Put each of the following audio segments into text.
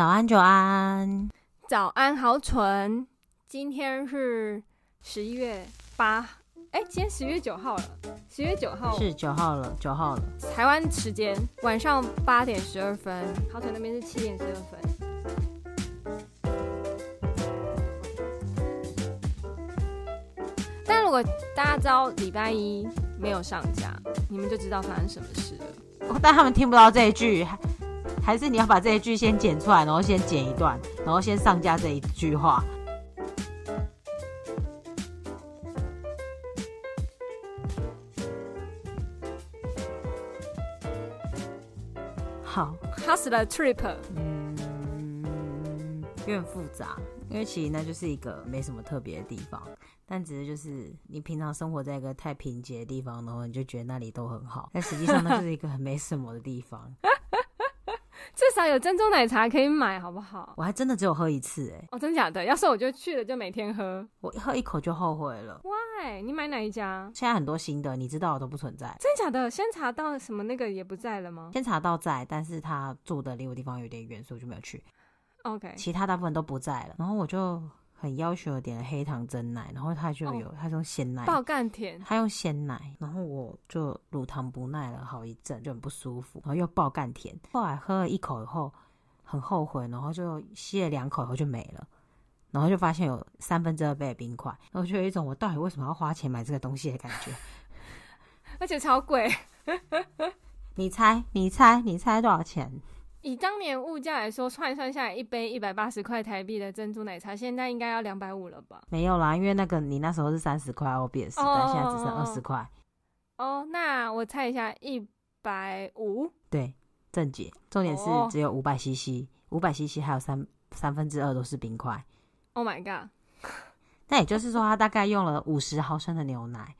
早安，久安。早安，好蠢。今天是十一月八，哎，今天十月九号了。十月九号是九号了，九号了。台湾时间晚上八点十二分，好蠢那边是七点十二分。但如果大家知道礼拜一没有上架，你们就知道发生什么事了。哦，但他们听不到这一句。还是你要把这一句先剪出来，然后先剪一段，然后先上架这一句话。好，Hustler Trip，嗯，有点复杂，因为其实那就是一个没什么特别的地方，但只是就是你平常生活在一个太贫瘠的地方，然后你就觉得那里都很好，但实际上那就是一个很没什么的地方。至少有珍珠奶茶可以买，好不好？我还真的只有喝一次，哎，哦，真假的？要是我就去了，就每天喝。我喝一口就后悔了。Why？你买哪一家？现在很多新的，你知道的都不存在。真假的？先查到什么那个也不在了吗？先查到在，但是他住的离我地方有点远，所以我就没有去。OK，其他大部分都不在了，然后我就。很要求点了黑糖蒸奶，然后他就有、哦、他用鲜奶，爆干甜，他用鲜奶，然后我就乳糖不耐了好一阵，就很不舒服，然后又爆干甜，后来喝了一口以后很后悔，然后就吸了两口以后就没了，然后就发现有三分之二杯的冰块，然后就有一种我到底为什么要花钱买这个东西的感觉，而且超贵，你猜你猜你猜多少钱？以当年物价来说，换算下来一杯一百八十块台币的珍珠奶茶，现在应该要两百五了吧？没有啦，因为那个你那时候是三十块欧币的时代，但现在只剩二十块。哦，那我猜一下，一百五？对，正解。重点是只有五百 CC，五百 CC 还有三三分之二都是冰块。Oh my god！那也就是说，他大概用了五十毫升的牛奶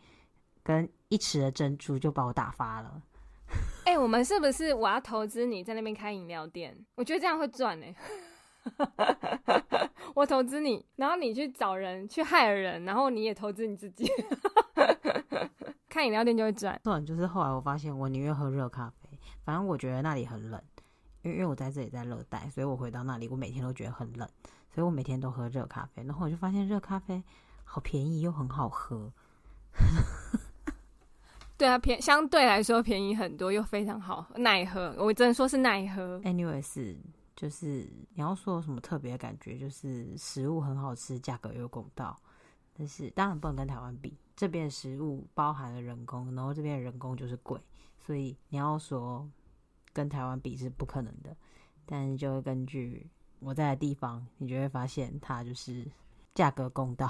跟一匙的珍珠就把我打发了。哎、我们是不是我要投资你在那边开饮料店？我觉得这样会赚呢、我投资你，然后你去找人去害人，然后你也投资你自己，开饮料店就会赚。对，就是后来我发现，我宁愿喝热咖啡。反正我觉得那里很冷，因为因为我在这里在热带，所以我回到那里，我每天都觉得很冷，所以我每天都喝热咖啡。然后我就发现热咖啡好便宜又很好喝。对啊，便相对来说便宜很多，又非常好耐喝。我只能说是耐喝。Anyways，就是你要说有什么特别的感觉，就是食物很好吃，价格又公道。但是当然不能跟台湾比，这边的食物包含了人工，然后这边的人工就是贵，所以你要说跟台湾比是不可能的。但是就会根据我在的地方，你就会发现它就是价格公道。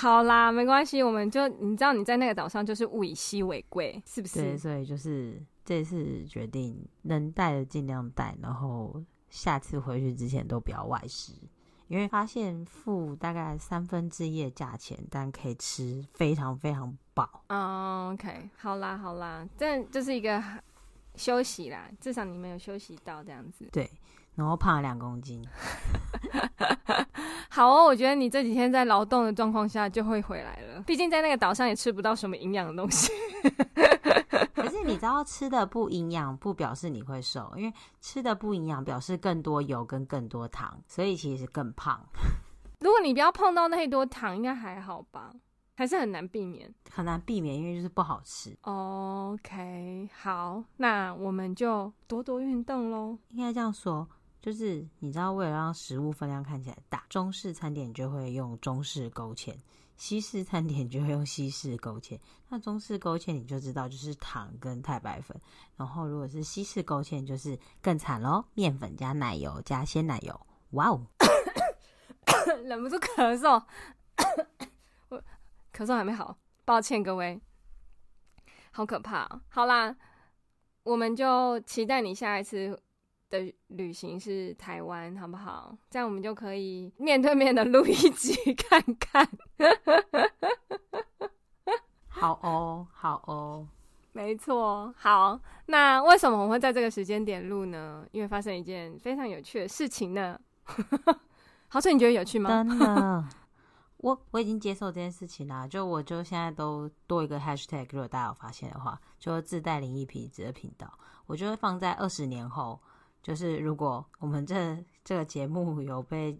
好啦，没关系，我们就你知道你在那个岛上就是物以稀为贵，是不是？对，所以就是这次决定能带的尽量带，然后下次回去之前都不要外食，因为发现付大概三分之一的价钱，但可以吃非常非常饱。Oh, OK，好啦好啦，这就是一个休息啦，至少你没有休息到这样子。对。然后胖了两公斤，好哦，我觉得你这几天在劳动的状况下就会回来了。毕竟在那个岛上也吃不到什么营养的东西。可是你知道，吃的不营养不表示你会瘦，因为吃的不营养表示更多油跟更多糖，所以其实更胖。如果你不要碰到那一多糖，应该还好吧？还是很难避免，很难避免，因为就是不好吃。OK，好，那我们就多多运动喽。应该这样说。就是你知道，为了让食物分量看起来大，中式餐点就会用中式勾芡，西式餐点就会用西式勾芡。那中式勾芡你就知道就是糖跟太白粉，然后如果是西式勾芡就是更惨咯，面粉加奶油加鲜奶油。哇哦，忍不住咳嗽，我咳嗽还没好，抱歉各位，好可怕。好啦，我们就期待你下一次的旅行是台湾，好不好？这样我们就可以面对面的录一集 看看。好哦，好哦，没错。好，那为什么我们会在这个时间点录呢？因为发生一件非常有趣的事情呢。好，所以你觉得有趣吗？真的，我我已经接受这件事情啦。就我就现在都多一个 hashtag，如果大家有发现的话，就自带灵异体质的频道。我就会放在二十年后，就是如果我们这这个节目有被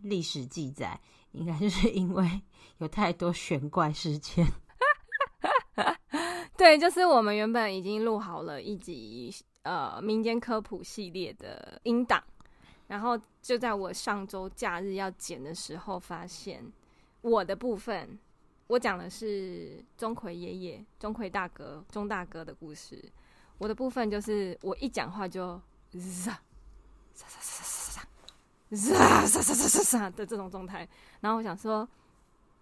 历史记载，应该就是因为 有太多玄怪事件。对，就是我们原本已经录好了一集呃民间科普系列的音档，然后就在我上周假日要剪的时候，发现我的部分。我讲的是钟馗爷爷、钟馗大哥、钟大哥的故事。我的部分就是我一讲话就唰唰唰唰唰唰唰唰唰唰的这种状态。然后我想说，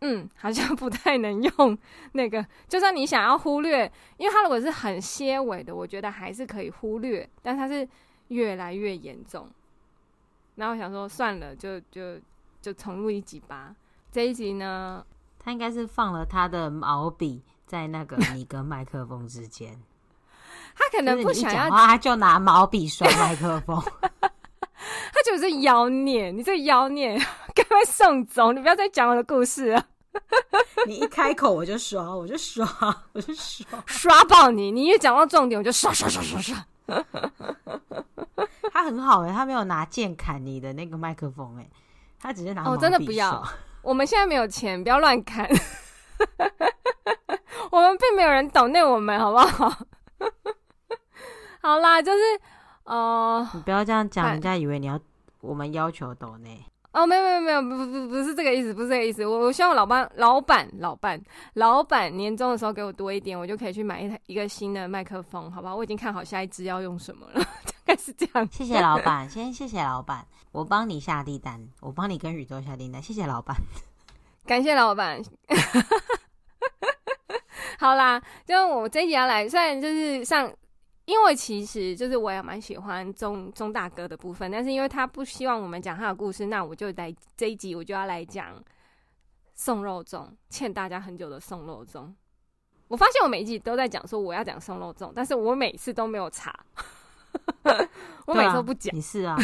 嗯，好像不太能用那个。就算你想要忽略，因为它如果是很些微的，我觉得还是可以忽略。但它是越来越严重。然后我想说，算了，就就就重录一集吧。这一集呢？他应该是放了他的毛笔在那个你跟麦克风之间，他可能不想要，他就拿毛笔刷麦克风，他就是妖孽，你这妖孽，赶快送走，你不要再讲我的故事了。你一开口我就刷，我就刷，我就刷，刷爆你！你一讲到重点，我就刷刷刷刷刷。他很好哎、欸，他没有拿剑砍你的那个麦克风哎、欸，他只是拿毛笔刷。哦，真的不要。我们现在没有钱，不要乱砍。我们并没有人懂那我们，好不好？好啦，就是呃，你不要这样讲，人家以为你要我们要求抖呢。哦，没有没有没有，不不不是这个意思，不是这个意思。我我希望老板老板老板老板年终的时候给我多一点，我就可以去买一台一个新的麦克风，好吧？我已经看好下一支要用什么了，大概是这样。谢谢老板，先谢谢老板。我帮你下订单，我帮你跟宇宙下订单，谢谢老板，感谢老板。好啦，就我这一集要来，虽然就是像，因为其实就是我也蛮喜欢钟钟大哥的部分，但是因为他不希望我们讲他的故事，那我就来这一集我就要来讲送肉粽，欠大家很久的送肉粽。我发现我每一集都在讲说我要讲送肉粽，但是我每次都没有查，我每次都不讲。你是啊。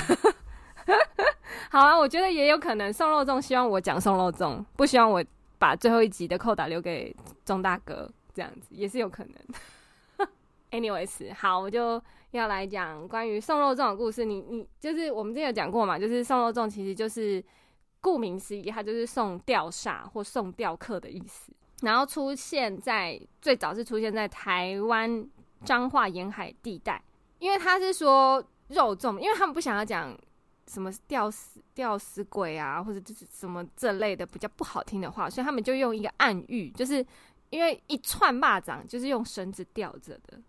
好啊，我觉得也有可能送肉粽，希望我讲送肉粽，不希望我把最后一集的扣打留给钟大哥，这样子也是有可能。Anyways，好，我就要来讲关于送肉粽的故事。你你就是我们之前有讲过嘛，就是送肉粽其实就是顾名思义，它就是送吊煞或送吊客的意思。然后出现在最早是出现在台湾彰化沿海地带，因为他是说肉粽，因为他们不想要讲。什么吊死吊死鬼啊，或者就是什么这类的比较不好听的话，所以他们就用一个暗喻，就是因为一串蚂蚱就是用绳子吊着的，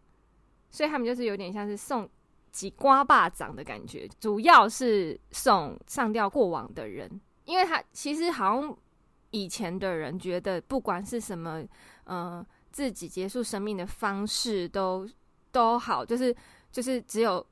所以他们就是有点像是送几瓜蚂蚱的感觉，主要是送上吊过往的人，因为他其实好像以前的人觉得不管是什么，呃，自己结束生命的方式都都好，就是就是只有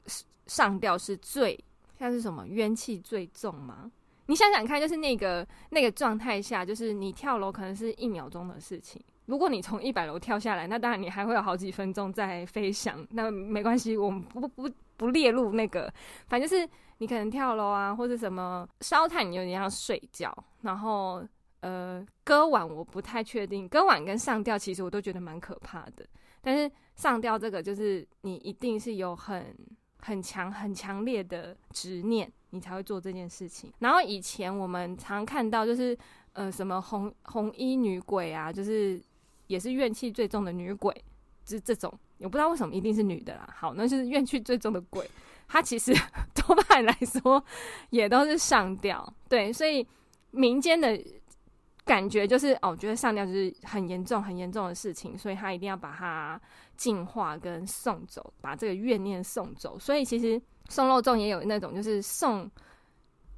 上吊是最。像是什么冤气最重吗？你想想看，就是那个那个状态下，就是你跳楼可能是一秒钟的事情。如果你从一百楼跳下来，那当然你还会有好几分钟在飞翔，那没关系，我们不不不列入那个。反正就是你可能跳楼啊，或者什么烧炭，你有点像睡觉。然后呃，割腕我不太确定，割腕跟上吊其实我都觉得蛮可怕的。但是上吊这个，就是你一定是有很。很强、很强烈的执念，你才会做这件事情。然后以前我们常看到，就是呃，什么红红衣女鬼啊，就是也是怨气最重的女鬼，就是这种。我不知道为什么一定是女的啦。好，那就是怨气最重的鬼，她其实 多半来说也都是上吊。对，所以民间的感觉就是，哦，觉得上吊就是很严重、很严重的事情，所以他一定要把它。净化跟送走，把这个怨念送走。所以其实送肉粽也有那种，就是送，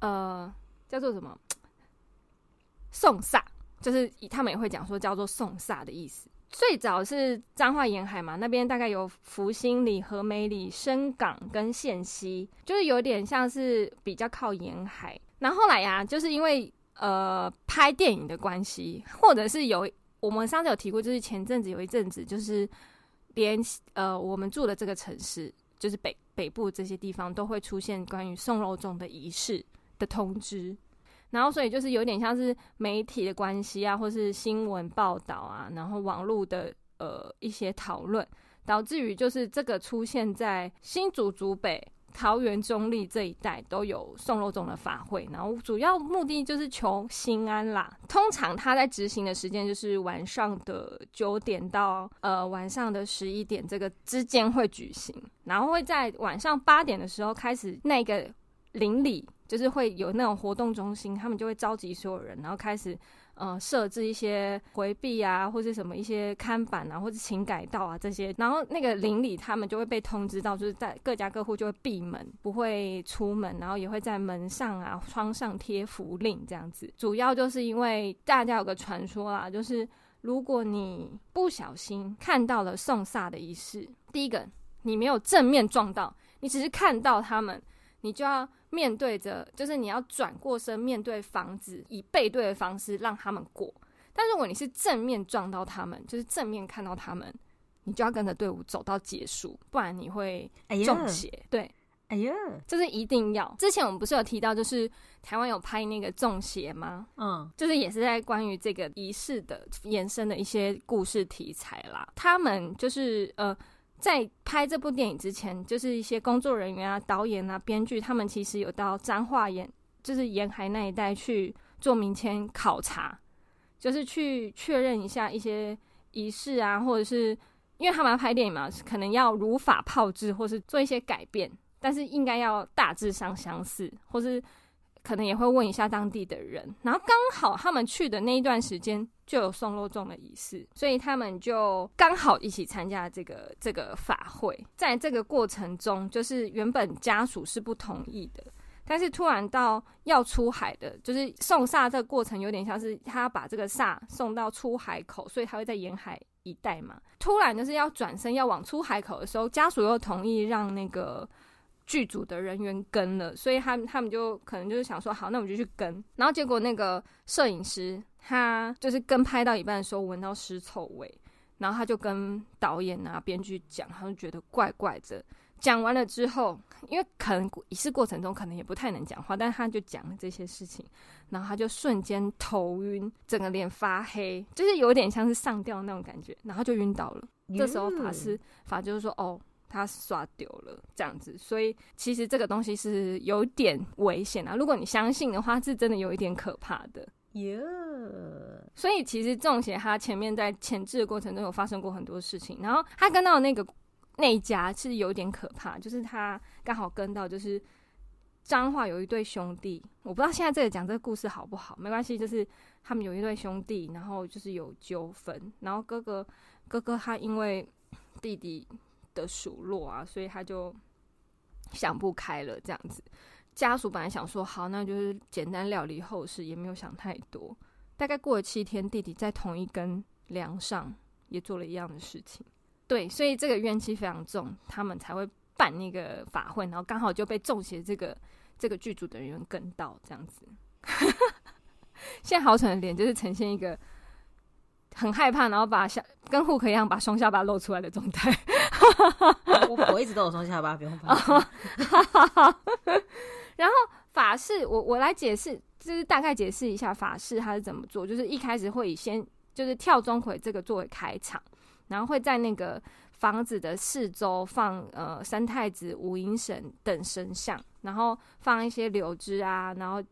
呃，叫做什么？送煞，就是他们也会讲说叫做送煞的意思。最早是彰化沿海嘛，那边大概有福兴里、和美里、深港跟县溪，就是有点像是比较靠沿海。然后后来呀、就是因为呃拍电影的关系，或者是有我们上次有提过，就是前阵子有一阵子就是。连呃，我们住的这个城市，就是北北部这些地方，都会出现关于送肉粽的仪式的通知，然后所以就是有点像是媒体的关系啊，或是新闻报道啊，然后网络的呃一些讨论，导致于就是这个出现在新竹竹北。桃园中坜这一带都有送肉粽的法会，然后主要目的就是求心安啦。通常他在执行的时间就是晚上的九点到呃晚上的十一点这个之间会举行，然后会在晚上八点的时候开始那个邻里，就是会有那种活动中心，他们就会召集所有人，然后开始。呃，设置一些回避啊，或者什么一些看板啊，或者请改道啊这些，然后那个邻里他们就会被通知到，就是在各家各户就会闭门，不会出门，然后也会在门上啊、窗上贴符令这样子。主要就是因为大家有个传说啦，就是如果你不小心看到了送煞的仪式，第一个你没有正面撞到，你只是看到他们。你就要面对着，就是你要转过身面对房子，以背对的方式让他们过。但如果你是正面撞到他们，就是正面看到他们，你就要跟着队伍走到结束，不然你会中邪。哎、对，哎呀，这是一定要。之前我们不是有提到，就是台湾有拍那个中邪吗？嗯，就是也是在关于这个仪式的延伸的一些故事题材啦。他们就是呃。在拍这部电影之前，就是一些工作人员啊、导演啊、编剧，他们其实有到彰化沿，就是沿海那一带去做民间考察，就是去确认一下一些仪式啊，或者是因为他们要拍电影嘛，可能要如法炮制，或是做一些改变，但是应该要大致上相似，或是。可能也会问一下当地的人，然后刚好他们去的那一段时间就有送肉粽的仪式，所以他们就刚好一起参加这个这个法会。在这个过程中，就是原本家属是不同意的，但是突然到要出海的，就是送煞这个过程有点像是他把这个煞送到出海口，所以他会在沿海一带嘛。突然就是要转身要往出海口的时候，家属又同意让那个。剧组的人员跟了，所以他们他们就可能就是想说，好，那我们就去跟。然后结果那个摄影师他就是跟拍到一半的时候闻到尸臭味，然后他就跟导演啊、编剧讲，他就觉得怪怪的。讲完了之后，因为可能仪式过程中可能也不太能讲话，但是他就讲了这些事情，然后他就瞬间头晕，整个脸发黑，就是有点像是上吊那种感觉，然后就晕倒了。这时候法师法就是说，哦。他刷丢了这样子，所以其实这个东西是有点危险啊。如果你相信的话，是真的有一点可怕的。耶.所以其实中邪他前面在前置的过程中有发生过很多事情，然后他跟到那个那一家是有点可怕，就是他刚好跟到就是彰化有一对兄弟，我不知道现在这个讲这个故事好不好，没关系，就是他们有一对兄弟，然后就是有纠纷，然后哥哥哥哥他因为弟弟。的数落啊，所以他就想不开了。这样子，家属本来想说好，那就是简单料理后事，也没有想太多。大概过了七天，弟弟在同一根梁上也做了一样的事情。对，所以这个怨气非常重，他们才会办那个法会，然后刚好就被中邪这个这个剧组的人员跟到这样子。现在好蠢的脸就是呈现一个很害怕，然后把下跟户口一样把双下巴露出来的状态。我我一直都有双下巴，不用怕。然后法事，我我来解释，就是大概解释一下法事它是怎么做。就是一开始会以先就是跳钟馗这个作为开场，然后会在那个房子的四周放呃三太子、五阴神等神像，然后放一些柳枝啊，然后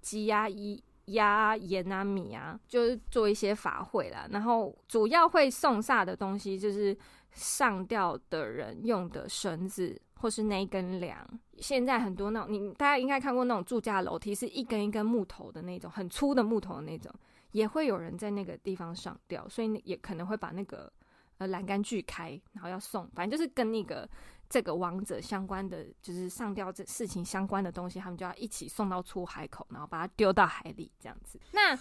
鸡鸭一。鸭盐啊米啊，就是做一些法会啦。然后主要会送煞的东西，就是上吊的人用的绳子，或是那一根梁。现在很多那种，你大家应该看过那种住家楼梯，是一根一根木头的那种，很粗的木头的那种，也会有人在那个地方上吊，所以也可能会把那个呃栏杆锯开，然后要送，反正就是跟那个。这个王者相关的，就是上吊这事情相关的东西，他们就要一起送到出海口，然后把它丢到海里，这样子。那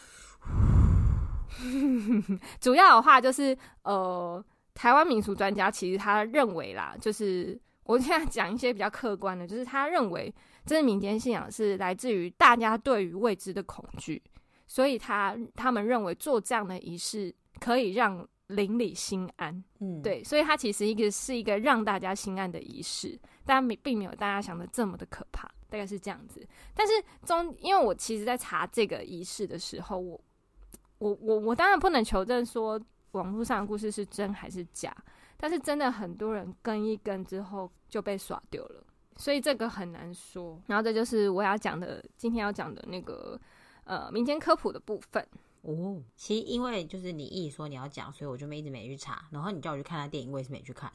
主要的话就是，呃，台湾民俗专家其实他认为啦，就是我现在讲一些比较客观的，就是他认为这是民间信仰是来自于大家对于未知的恐惧，所以他他们认为做这样的仪式可以让。邻里心安，嗯，对，所以它其实一个是一个让大家心安的仪式，但并并没有大家想的这么的可怕，大概是这样子。但是中，因为我其实在查这个仪式的时候，我我我我当然不能求证说网络上的故事是真还是假，但是真的很多人跟一跟之后就被耍丢了，所以这个很难说。然后这就是我要讲的，今天要讲的那个呃民间科普的部分哦。其实因为就是你一说你要讲，所以我就没一直没去查。然后你叫我去看他电影，我也是没去看，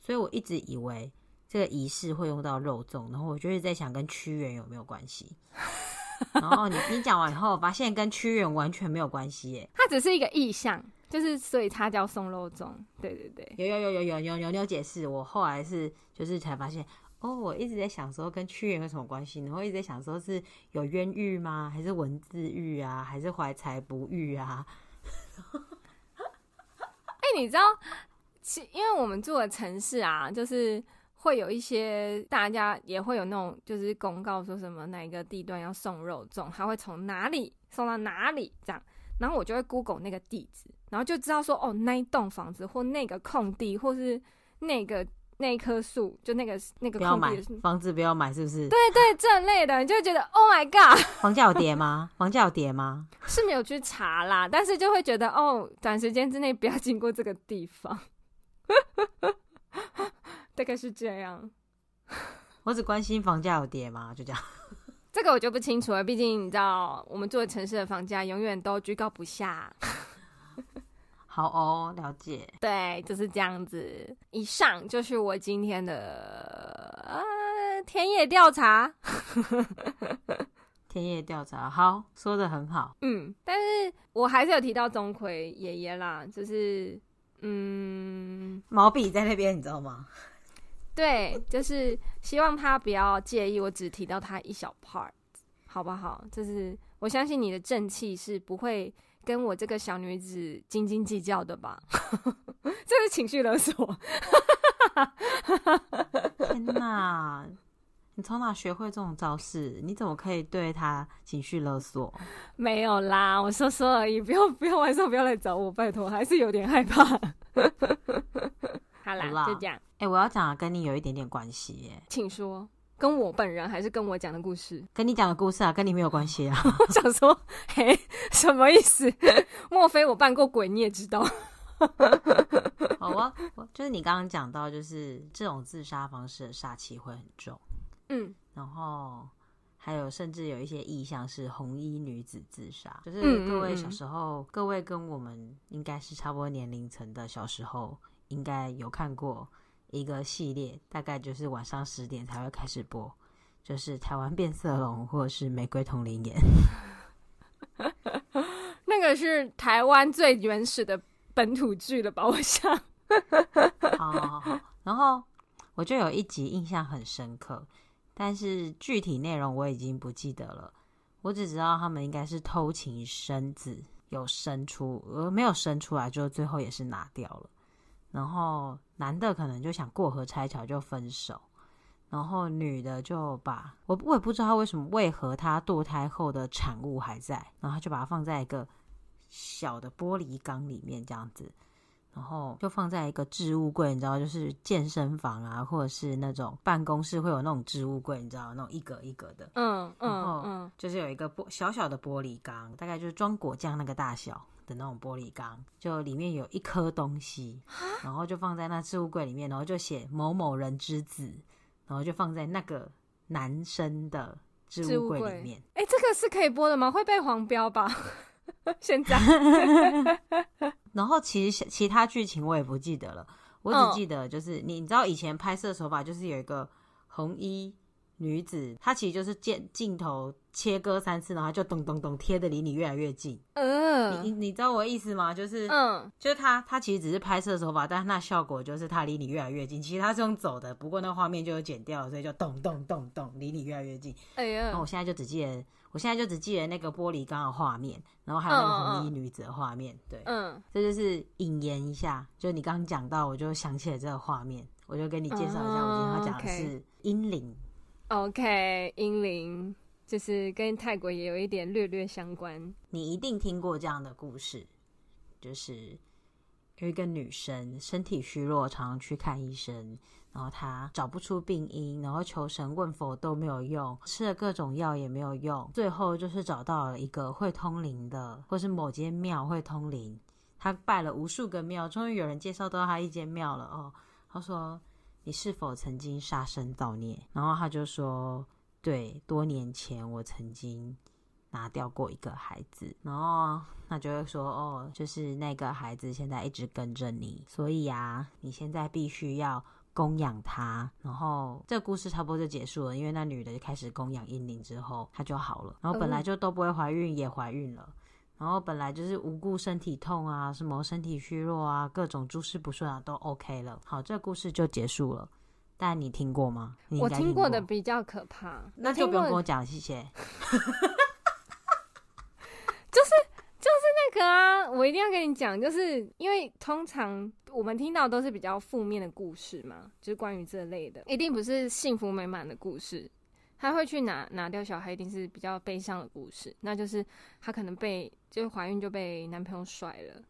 所以我一直以为这个仪式会用到肉粽，然后我就一直在想跟屈原有没有关系。然后你你讲完以后，我发现跟屈原完全没有关系耶，它只是一个意象。就是所以它叫送肉粽。对对对，有有有有有有有解释。我后来是就是才发现，哦，我一直在想说跟屈原有什么关系呢？我一直在想说是有冤狱吗？还是文字狱啊？还是怀才不遇啊？哎、你知道，其因为我们住的城市啊，就是。会有一些大家也会有那种，就是公告说什么哪一个地段要送肉粽，他会从哪里送到哪里这样。然后我就会 Google 那个地址，然后就知道说，哦，那一栋房子或那个空地，或是那个那一棵树，就那个那个空地的房子不要买，是不是？对对，这类的，你就会觉得 Oh my God，房价有跌吗？房价有跌吗？是没有去查啦，但是就会觉得哦，短时间之内不要经过这个地方，大概是这样。我只关心房价有跌吗？就这样。这个我就不清楚了，毕竟你知道，我们住的城市的房价永远都居高不下。好哦，了解。对，就是这样子。以上就是我今天的呃田野调查。田野调查，好，说的很好。嗯，但是我还是有提到钟馗爷爷啦，就是嗯，毛笔在那边，你知道吗？对，就是希望他不要介意，我只提到他一小 part，好不好？就是我相信你的正气是不会跟我这个小女子斤斤计较的吧？这是情绪勒索！天哪，你从哪学会这种招式？你怎么可以对他情绪勒索？没有啦，我说说而已，不要不要晚上不要来找我，拜托，还是有点害怕。好啦，好啦就这样。哎、欸，我要讲的跟你有一点点关系耶，请说，跟我本人还是跟我讲的故事？跟你讲的故事啊，跟你没有关系啊。我 想说，嘿，什么意思？莫非我扮过鬼？你也知道？好啊，就是你刚刚讲到，就是这种自杀方式的煞气会很重。嗯，然后还有甚至有一些意象是红衣女子自杀，就是各位小时候，嗯嗯嗯各位跟我们应该是差不多年龄层的，小时候应该有看过。一个系列大概就是晚上十点才会开始播，就是台湾变色龙或者是玫瑰瞳铃眼。那个是台湾最原始的本土剧了吧？我想。好好好，然后我就有一集印象很深刻，但是具体内容我已经不记得了。我只知道他们应该是偷情生子，有生出，呃没有生出来，就最后也是拿掉了。然后男的可能就想过河拆桥就分手，然后女的就把我我也不知道为什么，为何她堕胎后的产物还在，然后他就把它放在一个小的玻璃缸里面这样子，然后就放在一个置物柜，你知道，就是健身房啊，或者是那种办公室会有那种置物柜，你知道，那种一格一格的，嗯嗯，然后就是有一个玻小小的玻璃缸，大概就是装果酱那个大小。的那种玻璃缸，就里面有一颗东西，然后就放在那置物柜里面，然后就写某某人之子，然后就放在那个男生的置物柜里面。哎、欸，这个是可以播的吗？会被黄标吧？现在。然后其实其他剧情我也不记得了，我只记得就是你，你知道以前拍摄手法就是有一个红衣女子，她其实就是镜镜头。切割三次，然后就咚咚咚贴的离你越来越近。嗯、呃，你你你知道我意思吗？就是，嗯，就是他他其实只是拍摄手法，但是那效果就是他离你越来越近。其实他是用走的，不过那画面就有剪掉，所以就咚咚咚咚离你越来越近。哎呀，然后我现在就只记得，我现在就只记得那个玻璃缸的画面，然后还有那个红衣女子的画面。对，嗯，这就是引言一下，就你刚刚讲到，我就想起了这个画面，我就跟你介绍一下，我今天要讲的是阴灵。OK，阴灵。就是跟泰国也有一点略略相关。你一定听过这样的故事，就是有一个女生身体虚弱，常常去看医生，然后她找不出病因，然后求神问佛都没有用，吃了各种药也没有用，最后就是找到了一个会通灵的，或是某间庙会通灵，他拜了无数个庙，终于有人介绍到他一间庙了哦。他说：“你是否曾经杀生造孽？”然后他就说：“对，多年前我曾经拿掉过一个孩子。”然后他就会说：“哦，就是那个孩子现在一直跟着你，所以啊，你现在必须要。”供养他，然后这个故事差不多就结束了。因为那女的就开始供养婴灵之后，她就好了。然后本来就都不会怀孕，也怀孕了。然后本来就是无故身体痛啊，什么身体虚弱啊，各种诸事不顺啊，都 OK 了。好，这个故事就结束了。但你听过吗？我听过的比较可怕，那就不用跟我讲，谢谢。就是就是那个啊，我一定要跟你讲，就是因为通常。我们听到都是比较负面的故事嘛，就是关于这类的，一定不是幸福美满的故事。他会去拿拿掉小孩，一定是比较悲伤的故事。那就是他可能被就怀孕就被男朋友甩了，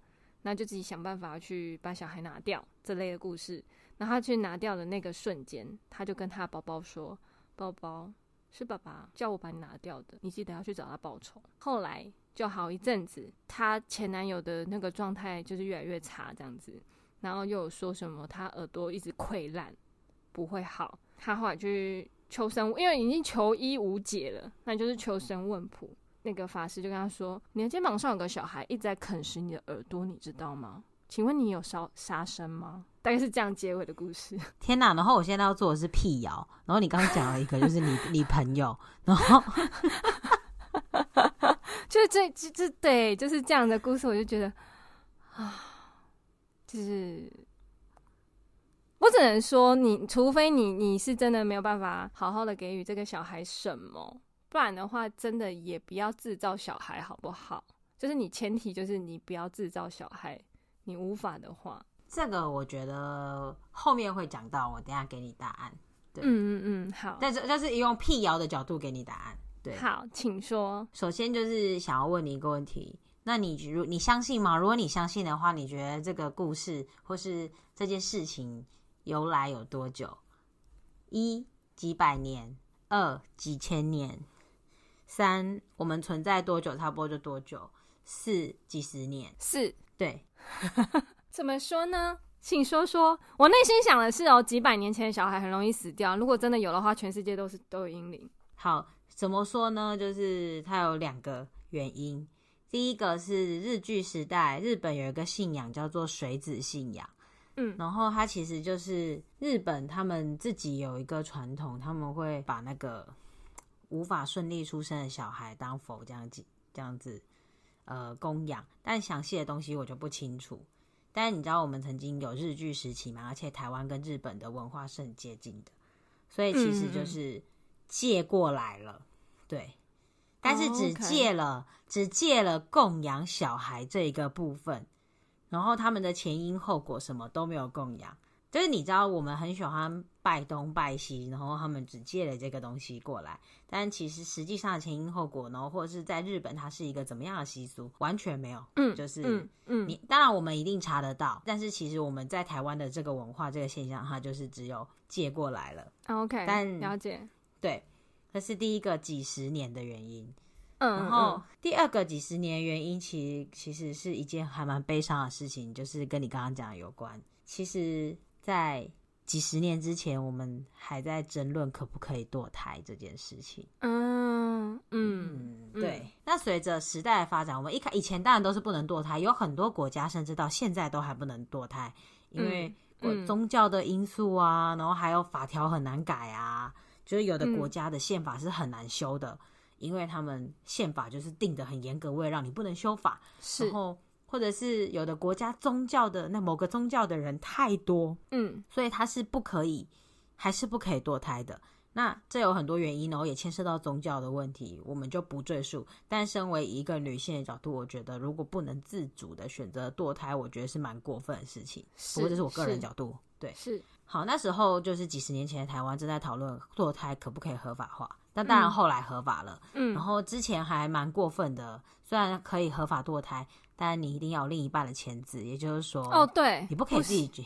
那就自己想办法去把小孩拿掉这类的故事。然后他去拿掉的那个瞬间，他就跟他宝宝说：“宝宝是爸爸叫我把你拿掉的，你记得要去找他报仇。”后来就好一阵子，她前男友的那个状态就是越来越差，这样子。然后又有说什么他耳朵一直溃烂，不会好。他后来去求神，因为已经求医无解了，那就是求神问卜。那个法师就跟他说：“你的肩膀上有个小孩一直在啃食你的耳朵，你知道吗？请问你有烧杀生吗？”大概是这样结尾的故事。天哪！然后我现在要做的是辟谣。然后你刚刚讲了一个，就是你你朋友，然后 就是这这这对，就是这样的故事，我就觉得啊。就是，我只能说你，你除非你你是真的没有办法好好的给予这个小孩什么，不然的话，真的也不要制造小孩，好不好？就是你前提就是你不要制造小孩，你无法的话，这个我觉得后面会讲到，我等下给你答案。对，嗯嗯嗯，好。但是但是用辟谣的角度给你答案。对，好，请说。首先就是想要问你一个问题。那你如你相信吗？如果你相信的话，你觉得这个故事或是这件事情由来有多久？一几百年，二几千年，三我们存在多久？差不多就多久？四几十年？四对，怎么说呢？请说说。我内心想的是哦，几百年前的小孩很容易死掉。如果真的有的话，全世界都是都有阴灵。好，怎么说呢？就是它有两个原因。第一个是日据时代，日本有一个信仰叫做水子信仰，嗯，然后它其实就是日本他们自己有一个传统，他们会把那个无法顺利出生的小孩当佛这样子这样子呃供养，但详细的东西我就不清楚。但是你知道我们曾经有日剧时期嘛，而且台湾跟日本的文化是很接近的，所以其实就是借过来了，嗯、对。但是只借了，oh. 只借了供养小孩这一个部分，然后他们的前因后果什么都没有供养。就是你知道，我们很喜欢拜东拜西，然后他们只借了这个东西过来，但其实实际上的前因后果，然后或者是在日本它是一个怎么样的习俗，完全没有。嗯，就是嗯，嗯你当然我们一定查得到，但是其实我们在台湾的这个文化这个现象，它就是只有借过来了。OK，但了解，对。这是第一个几十年的原因，嗯，然后第二个几十年原因，其实其实是一件还蛮悲伤的事情，就是跟你刚刚讲的有关。其实，在几十年之前，我们还在争论可不可以堕胎这件事情。嗯嗯，嗯，对。那随着时代的发展，我们一开以前当然都是不能堕胎，有很多国家甚至到现在都还不能堕胎，因为宗教的因素啊，然后还有法条很难改啊。就是有的国家的宪法是很难修的，嗯、因为他们宪法就是定的很严格，为了让你不能修法。是，然后或者是有的国家宗教的那某个宗教的人太多，嗯，所以他是不可以，还是不可以堕胎的。那这有很多原因，然后也牵涉到宗教的问题，我们就不赘述。但身为一个女性的角度，我觉得如果不能自主的选择堕胎，我觉得是蛮过分的事情。是，不过这是我个人角度，对，是。好，那时候就是几十年前的台湾正在讨论堕胎可不可以合法化，但当然后来合法了。嗯，然后之前还蛮过分的，虽然可以合法堕胎，但你一定要有另一半的签字，也就是说，哦，对，你不可以自己举。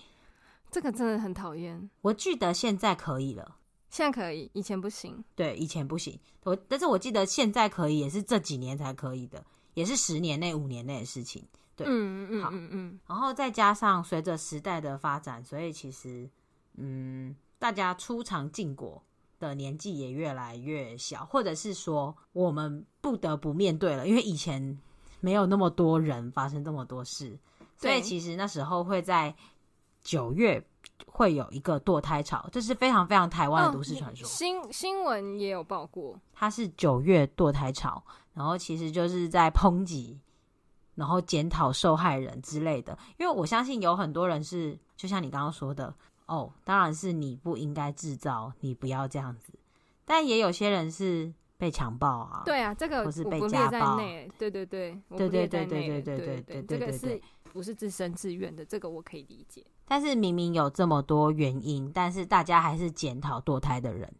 这个真的很讨厌。我记得现在可以了，现在可以，以前不行。对，以前不行。我，但是我记得现在可以，也是这几年才可以的，也是十年内、五年内的事情。对，嗯嗯嗯好嗯嗯，然后再加上随着时代的发展，所以其实嗯，大家出尝禁果的年纪也越来越小，或者是说我们不得不面对了，因为以前没有那么多人发生这么多事，所以其实那时候会在九月会有一个堕胎潮，这是非常非常台湾的都市传说。哦、新新闻也有报过，它是九月堕胎潮，然后其实就是在抨击，然后检讨受害人之类的。因为我相信有很多人是，就像你刚刚说的。哦，当然是你不应该制造，你不要这样子。但也有些人是被强暴啊，对啊，这个不是被家暴，对对对对，对对对对对对对对，这个是不是自生自愿的？这个我可以理解。但是明明有这么多原因，但是大家还是检讨堕胎的人，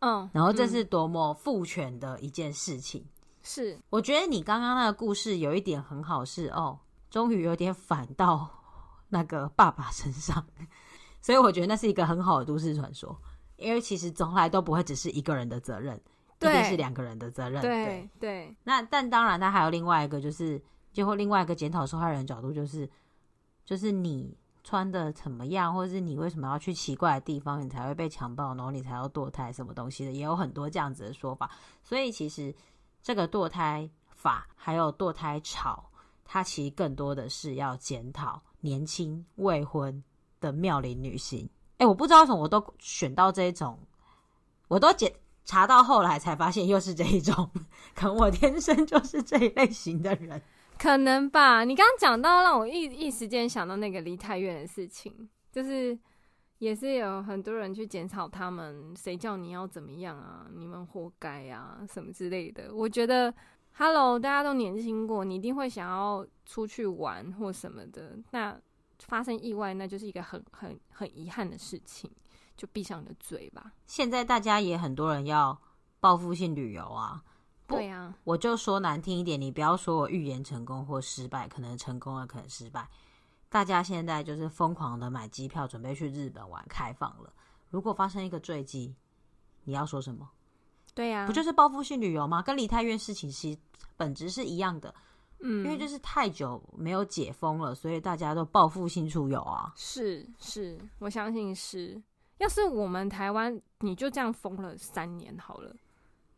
嗯，然后这是多么父权的一件事情。是，我觉得你刚刚那个故事有一点很好，是哦，终于有点反到那个爸爸身上。所以我觉得那是一个很好的都市传说，因为其实从来都不会只是一个人的责任，一定是两个人的责任。对对，对。那但当然，他还有另外一个，就是就会另外一个检讨受害人的角度，就是就是你穿的怎么样，或者是你为什么要去奇怪的地方，你才会被强暴，然后你才要堕胎什么东西的，也有很多这样子的说法。所以其实这个堕胎法还有堕胎潮，它其实更多的是要检讨年轻未婚的妙龄女性，哎、我不知道为什么我都选到这一种，我都检查到后来才发现又是这一种，可能我天生就是这一类型的人，可能吧。你刚刚讲到，让我一一时间想到那个离太远的事情，就是也是有很多人去检讨他们，谁叫你要怎么样啊？你们活该啊，什么之类的。我觉得，Hello，大家都年轻过，你一定会想要出去玩或什么的，那。发生意外，那就是一个很很很遗憾的事情，就闭上你的嘴吧。现在大家也很多人要报复性旅游啊，对啊，我就说难听一点，你不要说我预言成功或失败，可能成功了，可能失败。大家现在就是疯狂的买机票，准备去日本玩，开放了。如果发生一个坠机，你要说什么？对呀、啊，不就是报复性旅游吗？跟梨泰院事情其实本质是一样的。嗯，因为就是太久没有解封了，所以大家都报复性出游啊。是是，我相信是。要是我们台湾，你就这样封了三年好了，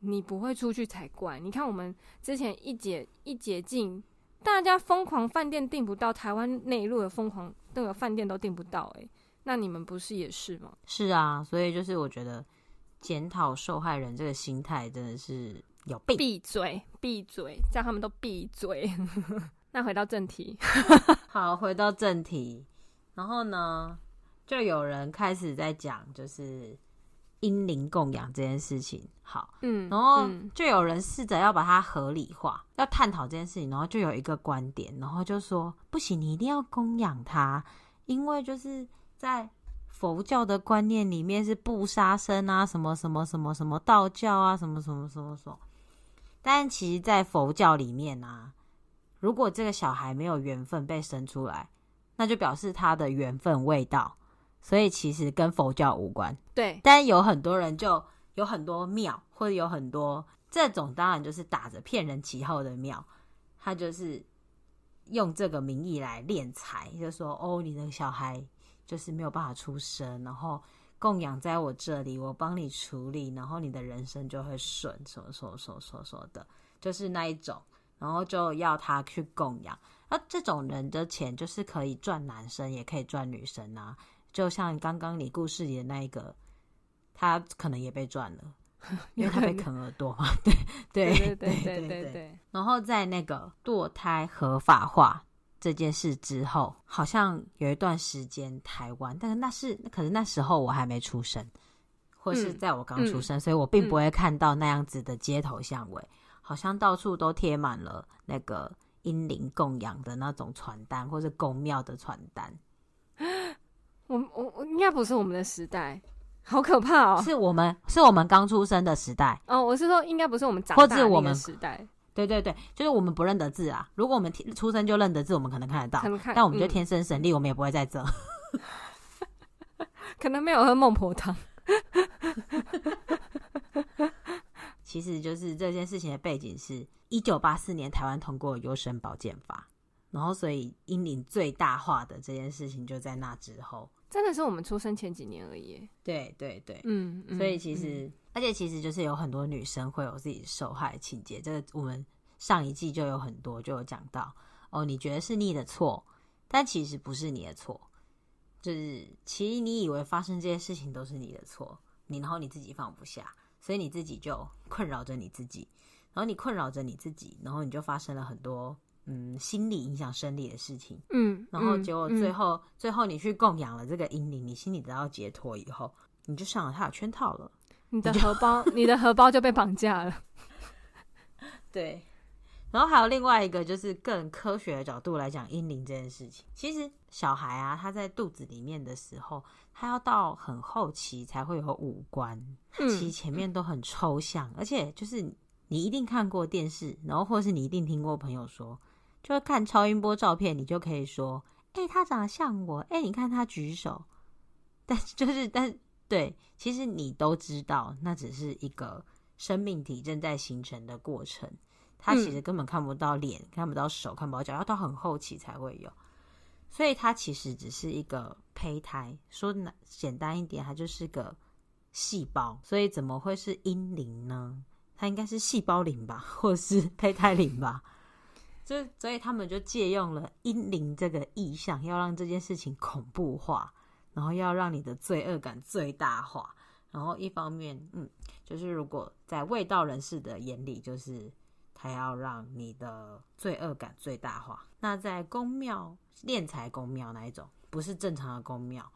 你不会出去才怪。你看我们之前一解一解禁，大家疯狂饭店订不到，台湾内陆的疯狂那个饭店都订不到，欸，诶，那你们不是也是吗？是啊，所以就是我觉得检讨受害人这个心态真的是。有病！闭嘴！闭嘴！叫他们都闭嘴。那回到正题，好，回到正题。然后呢，就有人开始在讲，就是阴灵供养这件事情。好，嗯，然后就有人试着要把它合理化，要探讨这件事情。然后就有一个观点，然后就说不行，你一定要供养他，因为就是在。佛教的观念里面是不杀生啊，什么什么什么什么，道教啊，什么什么什么什么。但其实，在佛教里面啊，如果这个小孩没有缘分被生出来，那就表示他的缘分未到，所以其实跟佛教无关。对，但有很多人就有很多庙，或者有很多这种，当然就是打着骗人旗号的庙，他就是用这个名义来敛财，就说哦，你的小孩。就是没有办法出生，然后供养在我这里，我帮你处理，然后你的人生就会顺，什么什么什么什么什么的，就是那一种，然后就要他去供养。那这种人的钱就是可以赚男生，也可以赚女生啊。就像刚刚你故事里的那一个，他可能也被赚了，因为他被啃耳朵嘛。对对对对对对对。然后在那个堕胎合法化。这件事之后，好像有一段时间台湾，但是那是可是那时候我还没出生，或是在我刚出生，嗯、所以我并不会看到那样子的街头巷尾，嗯、好像到处都贴满了那个阴灵供养的那种传单，或是宫庙的传单。我我我应该不是我们的时代，好可怕哦！是我们是我们刚出生的时代哦，我是说应该不是我们长大的那个时代。对对对，就是我们不认得字啊。如果我们出生就认得字，我们可能看得到。看但我们就天生神力，嗯、我们也不会在这。可能没有喝孟婆汤。其实就是这件事情的背景是，一九八四年台湾通过优生保健法，然后所以阴灵最大化的这件事情就在那之后，真的是我们出生前几年而已。对对对，嗯，所以其实、嗯、而且其实就是有很多女生会有自己受害情节，这个我们上一季就有很多就有讲到。哦，你觉得是你的错，但其实不是你的错，就是其实你以为发生这些事情都是你的错，你然后你自己放不下，所以你自己就困扰着你自己。然后你困扰着你自己，然后你就发生了很多嗯心理影响生理的事情，嗯，然后结果最后、嗯、最后你去供养了这个阴灵，你心里得到解脱以后，你就上了他的圈套了，你的荷包你，的荷包就被绑架了，对。然后还有另外一个就是更科学的角度来讲阴灵这件事情，其实小孩啊他在肚子里面的时候，他要到很后期才会有五官，嗯、其实前面都很抽象，而且就是。你一定看过电视，然后或是你一定听过朋友说，就看超音波照片，你就可以说，哎、欸，他长得像我，哎、欸，你看他举手，但就是，但对，其实你都知道，那只是一个生命体正在形成的过程，他其实根本看不到脸，嗯、看不到手，看不到脚，要到很后期才会有，所以它其实只是一个胚胎，说简单一点，它就是个细胞，所以怎么会是阴灵呢？它应该是细胞灵吧，或者是胚胎灵吧，就所以他们就借用了阴灵这个意象，要让这件事情恐怖化，然后要让你的罪恶感最大化。然后一方面，嗯，就是如果在味道人士的眼里，就是他要让你的罪恶感最大化。那在宫庙炼财宫庙那一种，不是正常的宫庙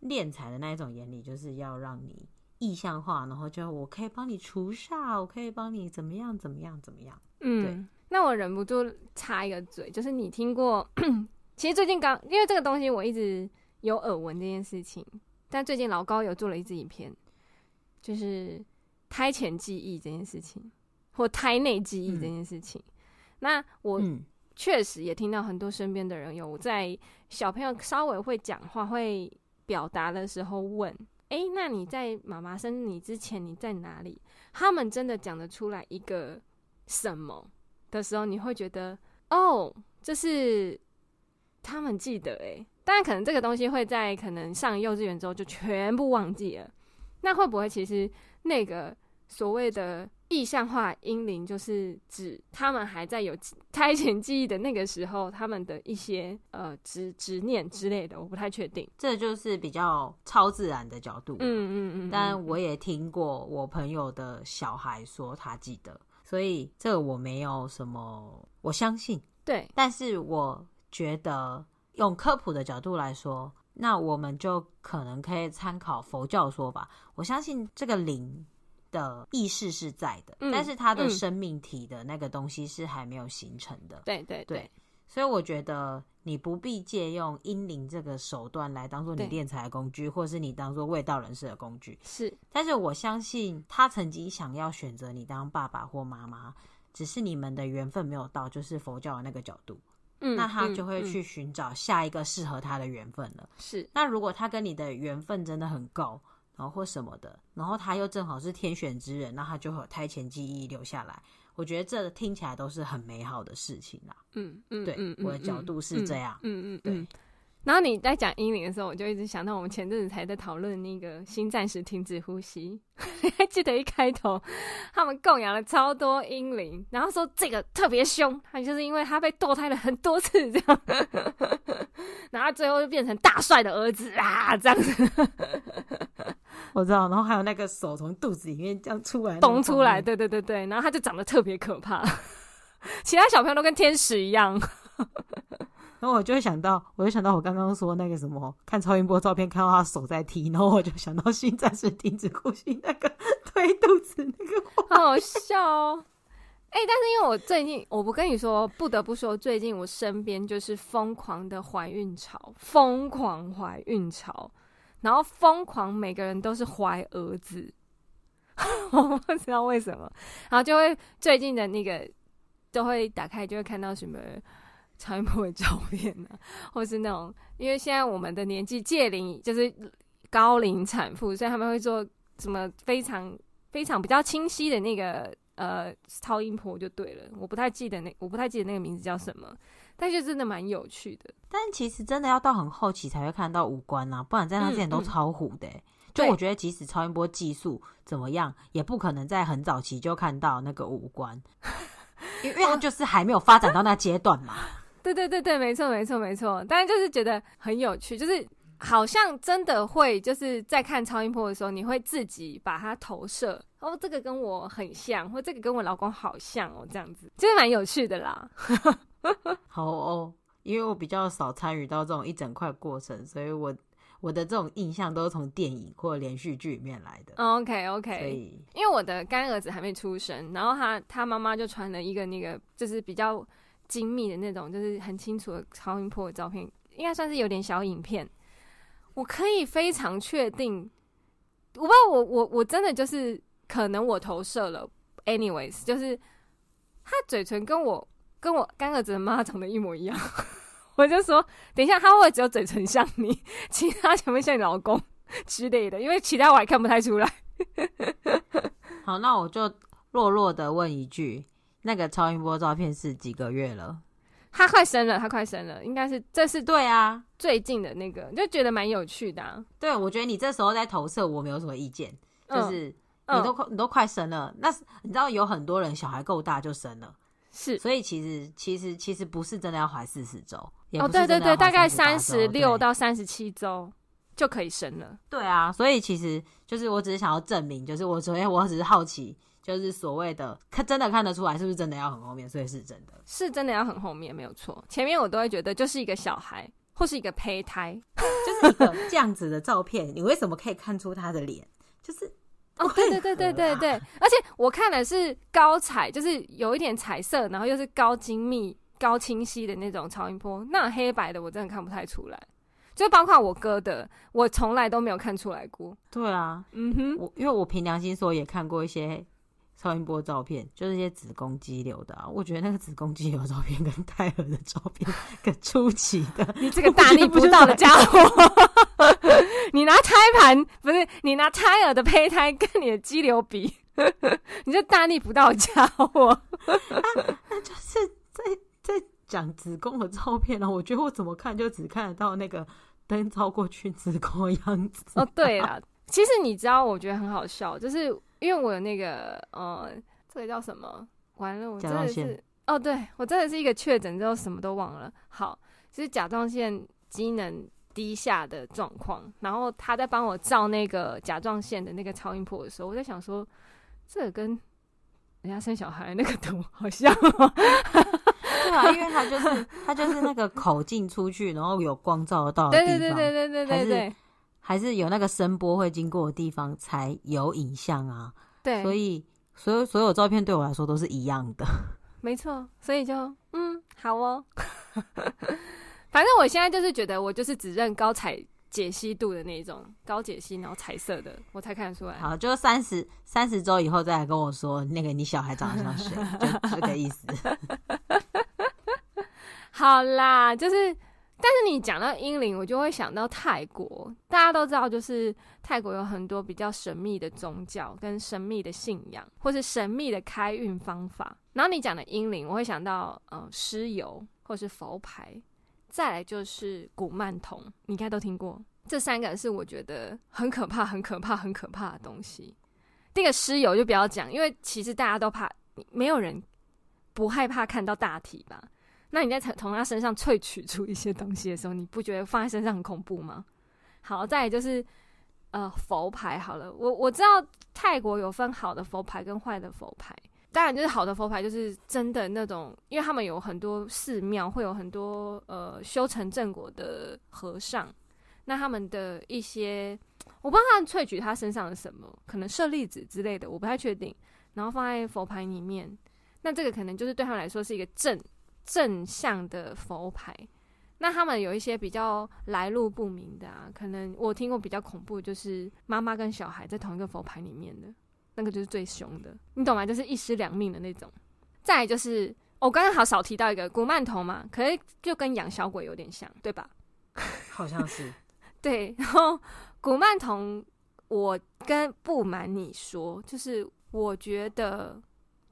炼财的那一种眼里，就是要让你。意象化，然后就我可以帮你除煞，我可以帮你怎么样怎么样怎么样。嗯，对。那我忍不住插一个嘴，就是你听过？其实最近刚 因为这个东西，我一直有耳闻这件事情，但最近老高有做了一支影片，就是胎前记忆这件事情，或胎内记忆这件事情。嗯、那我确实也听到很多身边的人有在小朋友稍微会讲话、会表达的时候问。哎、欸，那你在妈妈生你之前你在哪里？他们真的讲得出来一个什么的时候，你会觉得哦，这是他们记得哎。当然，可能这个东西会在可能上幼稚园之后就全部忘记了。那会不会其实那个所谓的？意象化英灵就是指他们还在有胎前记忆的那个时候，他们的一些呃执执念之类的，我不太确定。这就是比较超自然的角度。嗯嗯嗯，嗯。但我也听过我朋友的小孩说他记得，所以这个我没有什么，我相信。对。但是我觉得用科普的角度来说，那我们就可能可以参考佛教说法。我相信这个灵。的意识是在的，嗯、但是他的生命体的那个东西是还没有形成的。对对对，所以我觉得你不必借用阴灵这个手段来当做你敛财的工具，或是你当做未道人士的工具。是，但是我相信他曾经想要选择你当爸爸或妈妈，只是你们的缘分没有到，就是佛教的那个角度。嗯，那他就会去寻找下一个适合他的缘分了。是，那如果他跟你的缘分真的很够。然后或什么的，然后他又正好是天选之人，那他就会有胎前记忆留下来。我觉得这听起来都是很美好的事情啦。嗯嗯，对，嗯、我的角度是这样。嗯嗯，嗯，对。然后你在讲阴灵的时候，我就一直想到我们前阵子才在讨论那个心暂时停止呼吸。你还 记得一开头他们供养了超多阴灵，然后说这个特别凶，他就是因为他被堕胎了很多次这样，然后最后就变成大帅的儿子啊这样子。我知道，然后还有那个手从肚子里面这样出来，咚出来，对对对对，然后他就长得特别可怕，其他小朋友都跟天使一样。然后我就会想到，我就想到我刚刚说那个什么，看超音波照片看到他手在踢，然后我就想到心暂时停止呼吸那个推肚子那个，好好笑哦。哎、但是因为我最近，我不跟你说，不得不说，最近我身边就是疯狂的怀孕潮，疯狂怀孕潮，然后疯狂每个人都是怀儿子，我不知道为什么，然后就会最近的那个都会打开，就会看到什么。超音波的照片呢、啊，或是那种，因为现在我们的年纪届龄就是高龄产妇，所以他们会做什么非常非常比较清晰的那个呃超音波就对了，我不太记得那我不太记得那个名字叫什么，但就真的蛮有趣的。但其实真的要到很后期才会看到五官啊，不然在那之前都超糊的、欸。嗯嗯就我觉得，即使超音波技术怎么样，也不可能在很早期就看到那个五官，因为它就是还没有发展到那阶段嘛。对对对对，没错没错没错。但是就是觉得很有趣，就是好像真的会就是在看超音波的时候，你会自己把它投射哦，这个跟我很像，或这个跟我老公好像哦，这样子就是蛮有趣的啦。好哦，因为我比较少参与到这种一整块过程，所以我。我的这种印象都是从电影或连续剧里面来的。OK OK，所以因为我的干儿子还没出生，然后他他妈妈就传了一个那个就是比较精密的那种，就是很清楚的超音波的照片，应该算是有点小影片。我可以非常确定，我不知道我我我真的就是可能我投射了。Anyways，就是他嘴唇跟我跟我干儿子的妈长得一模一样。我就说，等一下，他会只有嘴唇像你，其他全部像你老公之类的？因为其他我还看不太出来。好，那我就弱弱的问一句：那个超音波照片是几个月了？他快生了，他快生了，应该是这是对啊，最近的那个，就觉得蛮有趣的、啊。对，我觉得你这时候在投射，我没有什么意见，就是你都快、嗯、你都快生了，那你知道有很多人小孩够大就生了。是，所以其实其实其实不是真的要怀四十周哦，对对对，大概三十六到三十七周就可以生了。对啊，所以其实就是我只是想要证明，就是我昨天我只是好奇，就是所谓的看真的看得出来是不是真的要很后面，所以是真的，是真的要很后面没有错。前面我都会觉得就是一个小孩或是一个胚胎，就是一个这样子的照片，你为什么可以看出他的脸？就是。哦，对对对对对对，而且我看的是高彩，就是有一点彩色，然后又是高精密、高清晰的那种超音波。那黑白的我真的看不太出来，就包括我哥的，我从来都没有看出来过。对啊，嗯哼，我因为我凭良心说也看过一些超音波照片，就是一些子宫肌瘤的啊，我觉得那个子宫肌瘤照片跟胎儿的照片 更出奇的。你这个大逆不道的家伙！你拿胎盘不是你拿胎儿的胚胎跟你的肌瘤比，你这大逆不道的家伙！那那就是在在讲子宫的照片呢、啊。我觉得我怎么看就只看得到那个灯照过去子宫的样子。哦，对了，其实你知道，我觉得很好笑，就是因为我有那个呃，这个叫什么？完了，我真的是哦，对我真的是一个确诊之后什么都忘了。好，就是甲状腺机能低下的状况。然后他在帮我照那个甲状腺的那个超音波的时候，我在想说，这跟人家生小孩那个图好像。对啊，因为他就是 他就是那个口径出去，然后有光照到地方。对对对对对对对对。还是有那个声波会经过的地方才有影像啊。对，所以所有所有照片对我来说都是一样的，没错，所以就嗯，好哦。反正我现在就是觉得，我就是只认高彩解析度的那种高解析，然后彩色的，我才看得出来。好，就三十三十周以后再来跟我说，那个你小孩长得像谁，就这个意思。好啦，就是，但是你讲到英灵，我就会想到泰国。大家都知道，就是泰国有很多比较神秘的宗教跟神秘的信仰，或是神秘的开运方法。然后你讲的英灵，我会想到呃尸油或是佛牌。再来就是古曼童，你应该都听过。这三个是我觉得很可怕、很可怕、很可怕的东西。这个尸油就不要讲，因为其实大家都怕，没有人不害怕看到大体吧？那你在从他身上萃取出一些东西的时候，你不觉得放在身上很恐怖吗？好，再就是呃佛牌。好了，我我知道泰国有分好的佛牌跟坏的佛牌。当然，就是好的佛牌，就是真的那种，因为他们有很多寺庙，会有很多呃修成正果的和尚，那他们的一些，我不知道他们萃取他身上的什么，可能舍利子之类的，我不太确定。然后放在佛牌里面，那这个可能就是对他们来说是一个正正向的佛牌。那他们有一些比较来路不明的啊，可能我听过比较恐怖，就是妈妈跟小孩在同一个佛牌里面的。那个就是最凶的，你懂吗？就是一尸两命的那种。再来就是，我刚刚好少提到一个古曼童嘛，可是就跟养小鬼有点像，对吧？好像是。对，然后古曼童，我跟不瞒你说，就是我觉得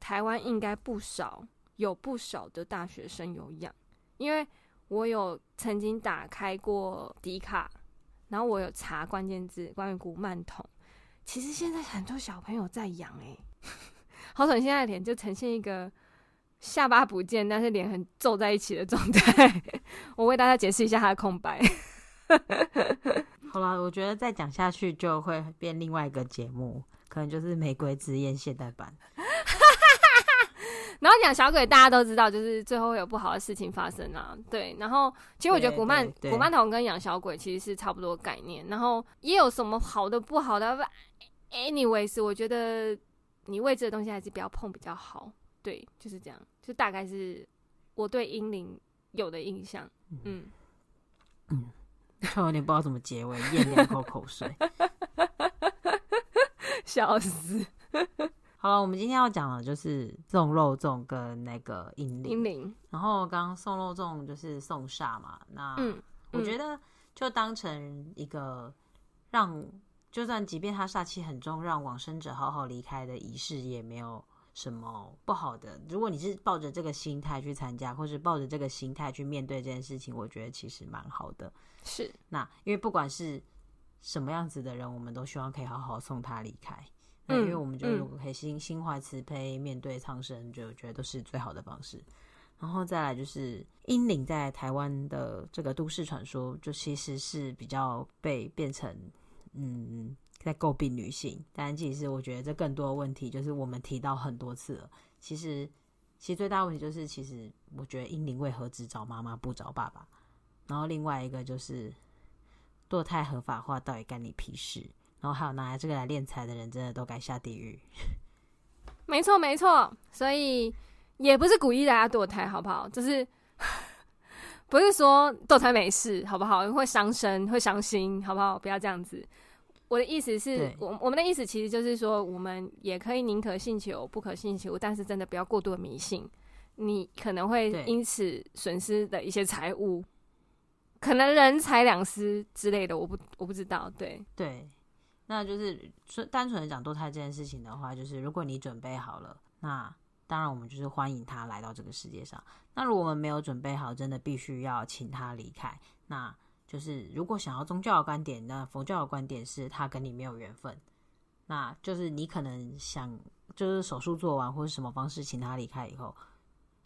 台湾应该不少有不少的大学生有养，因为我有曾经打开过迪卡，然后我有查关键字关于古曼童，其实现在很多小朋友在养哎，好丑，你现在脸就呈现一个下巴不见，但是脸很皱在一起的状态。我为大家解释一下它的空白。好了，我觉得再讲下去就会变另外一个节目。可能就是《玫瑰之夜》现代版，然后养小鬼，大家都知道，就是最后会有不好的事情发生啊。对，然后其实我觉得古曼古曼童跟养小鬼其实是差不多概念，然后也有什么好的不好的。Anyways，我觉得你未知的东西还是不要碰比较好。对，就是这样，就大概是我对英灵有的印象。嗯嗯，我有点不知道怎么结尾，咽两口口水。笑死！好了，我们今天要讲的就是送肉粽跟那个婴灵。婴灵。然后刚刚送肉粽就是送煞嘛，那我觉得就当成一个让，就算即便他煞气很重，让往生者好好离开的仪式，也没有什么不好的。如果你是抱着这个心态去参加，或是抱着这个心态去面对这件事情，我觉得其实蛮好的。是。那因为不管是。什么样子的人，我们都希望可以好好送他离开。那因为我们觉得，如果可以心心怀慈悲面对苍生，就觉得都是最好的方式。然后再来就是阴灵在台湾的这个都市传说，就其实是比较被变成嗯在诟病女性。但其实我觉得这更多的问题就是我们提到很多次了。其实其实最大问题就是，其实我觉得阴灵为何只找妈妈不找爸爸？然后另外一个就是。堕胎合法化到底干你屁事？然后还有拿来这个来敛财的人，真的都该下地狱。没错，没错。所以也不是鼓励大家堕胎，好不好？就是 不是说堕胎没事，好不好？会伤身，会伤心，好不好？不要这样子。我的意思是我我们的意思其实就是说，我们也可以宁可信其有，不可信其无，但是真的不要过度的迷信，你可能会因此损失的一些财物。可能人财两失之类的，我不我不知道。对对，那就是说单纯的讲堕胎这件事情的话，就是如果你准备好了，那当然我们就是欢迎他来到这个世界上。那如果我们没有准备好，真的必须要请他离开。那就是如果想要宗教的观点，那佛教的观点是他跟你没有缘分，那就是你可能想就是手术做完或者什么方式请他离开以后，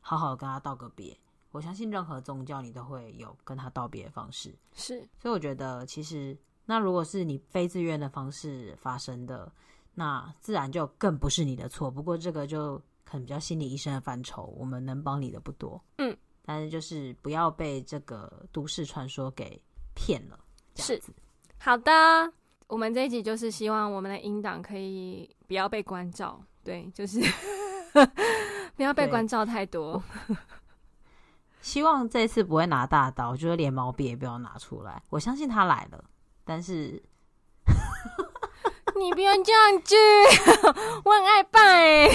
好好跟他道个别。我相信任何宗教你都会有跟他道别的方式，是，所以我觉得其实那如果是你非自愿的方式发生的，那自然就更不是你的错。不过这个就可能比较心理医生的范畴，我们能帮你的不多，嗯，但是就是不要被这个都市传说给骗了，这样子。好的，我们这一集就是希望我们的音档可以不要被关照，对，就是 不要被关照太多。希望这次不会拿大刀，就是连毛笔也不要拿出来。我相信他来了，但是你不要这样子，我很爱拜，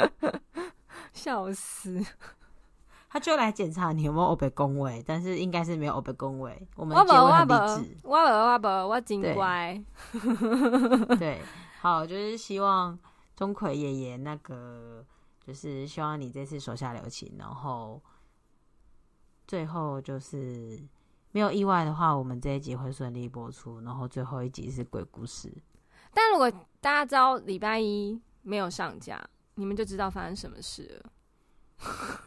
笑死！他就来检查你有没有欧北恭维，但是应该是没有欧北恭维。我们结尾很励志，我不我不我真乖。对，好，就是希望钟馗爷爷那个。就是希望你这次手下留情，然后最后就是没有意外的话，我们这一集会顺利播出。然后最后一集是鬼故事。但如果大家知道礼拜一没有上架，你们就知道发生什么事了。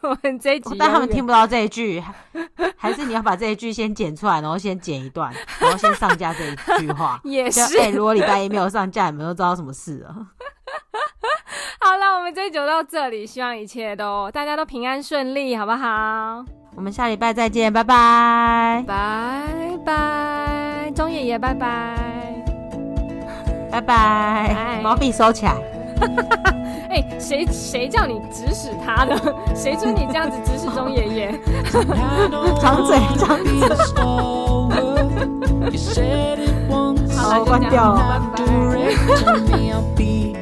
我们这一集，但他们听不到这一句，还是你要把这一句先剪出来，然后先剪一段，然后先上架这一句话。也是，欸、如果礼拜一没有上架，你们都知道什么事了。好了，我们这一集就到这里，希望一切都大家都平安顺利，好不好？我们下礼拜再见，拜拜，拜拜，钟爷爷，拜拜，拜拜，毛笔收起来。哎，谁谁叫你指使他的？谁准你这样子指使钟爷爷？张嘴，张嘴。好，关掉了，拜拜。